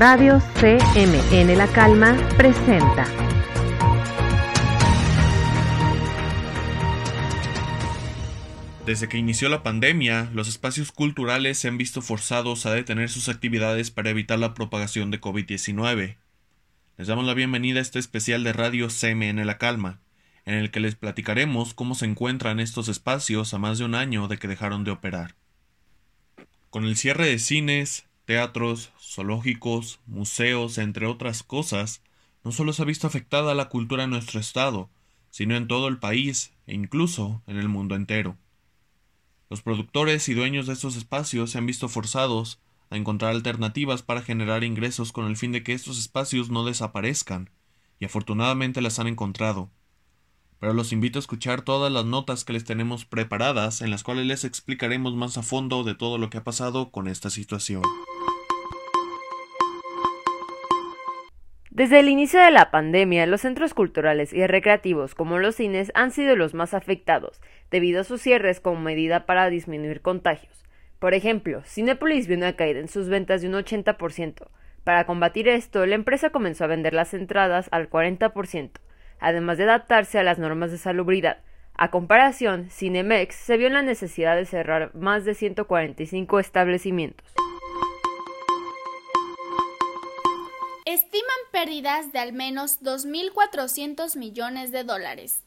Radio CMN La Calma presenta. Desde que inició la pandemia, los espacios culturales se han visto forzados a detener sus actividades para evitar la propagación de COVID-19. Les damos la bienvenida a este especial de Radio CMN La Calma, en el que les platicaremos cómo se encuentran estos espacios a más de un año de que dejaron de operar. Con el cierre de cines, teatros, zoológicos, museos, entre otras cosas, no solo se ha visto afectada la cultura en nuestro estado, sino en todo el país e incluso en el mundo entero. Los productores y dueños de estos espacios se han visto forzados a encontrar alternativas para generar ingresos con el fin de que estos espacios no desaparezcan, y afortunadamente las han encontrado pero los invito a escuchar todas las notas que les tenemos preparadas en las cuales les explicaremos más a fondo de todo lo que ha pasado con esta situación. Desde el inicio de la pandemia, los centros culturales y recreativos como los cines han sido los más afectados, debido a sus cierres como medida para disminuir contagios. Por ejemplo, Cinepolis vio una caída en sus ventas de un 80%. Para combatir esto, la empresa comenzó a vender las entradas al 40%, además de adaptarse a las normas de salubridad. A comparación, Cinemex se vio en la necesidad de cerrar más de 145 establecimientos. Pérdidas de al menos 2.400 millones de dólares.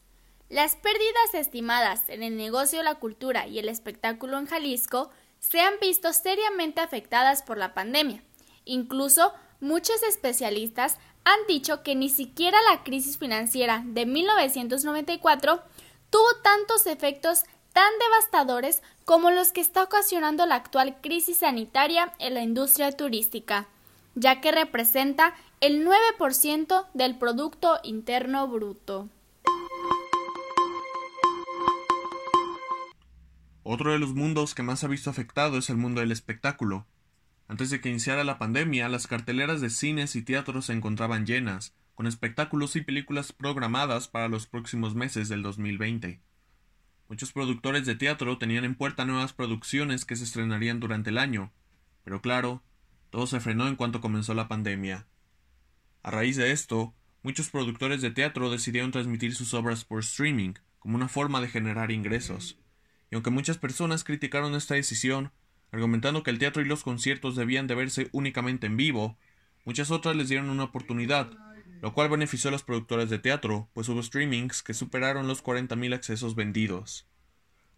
Las pérdidas estimadas en el negocio la cultura y el espectáculo en Jalisco se han visto seriamente afectadas por la pandemia. Incluso muchos especialistas han dicho que ni siquiera la crisis financiera de 1994 tuvo tantos efectos tan devastadores como los que está ocasionando la actual crisis sanitaria en la industria turística, ya que representa el 9% del Producto Interno Bruto. Otro de los mundos que más ha visto afectado es el mundo del espectáculo, antes de que iniciara la pandemia, las carteleras de cines y teatros se encontraban llenas, con espectáculos y películas programadas para los próximos meses del 2020. Muchos productores de teatro tenían en puerta nuevas producciones que se estrenarían durante el año, pero claro, todo se frenó en cuanto comenzó la pandemia. A raíz de esto, muchos productores de teatro decidieron transmitir sus obras por streaming, como una forma de generar ingresos. Y aunque muchas personas criticaron esta decisión, argumentando que el teatro y los conciertos debían de verse únicamente en vivo, muchas otras les dieron una oportunidad, lo cual benefició a los productores de teatro, pues hubo streamings que superaron los 40.000 accesos vendidos.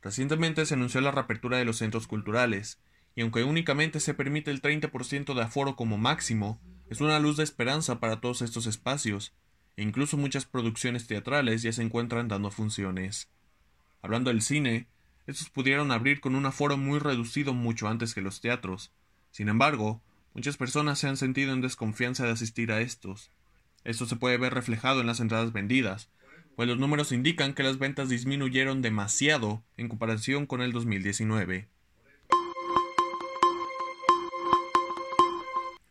Recientemente se anunció la reapertura de los centros culturales, y aunque únicamente se permite el 30% de aforo como máximo, es una luz de esperanza para todos estos espacios, e incluso muchas producciones teatrales ya se encuentran dando funciones. Hablando del cine, estos pudieron abrir con un aforo muy reducido mucho antes que los teatros. Sin embargo, muchas personas se han sentido en desconfianza de asistir a estos. Esto se puede ver reflejado en las entradas vendidas, pues los números indican que las ventas disminuyeron demasiado en comparación con el 2019.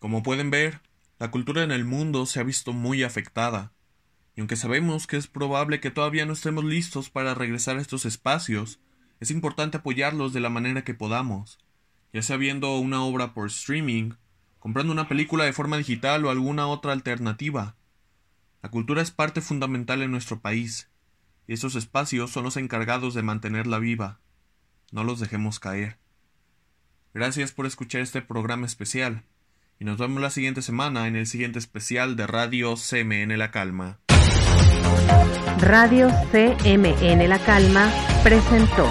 Como pueden ver, la cultura en el mundo se ha visto muy afectada, y aunque sabemos que es probable que todavía no estemos listos para regresar a estos espacios, es importante apoyarlos de la manera que podamos, ya sea viendo una obra por streaming, comprando una película de forma digital o alguna otra alternativa. La cultura es parte fundamental en nuestro país, y esos espacios son los encargados de mantenerla viva. No los dejemos caer. Gracias por escuchar este programa especial, y nos vemos la siguiente semana en el siguiente especial de Radio CMN La Calma. Radio CMN La Calma presentó.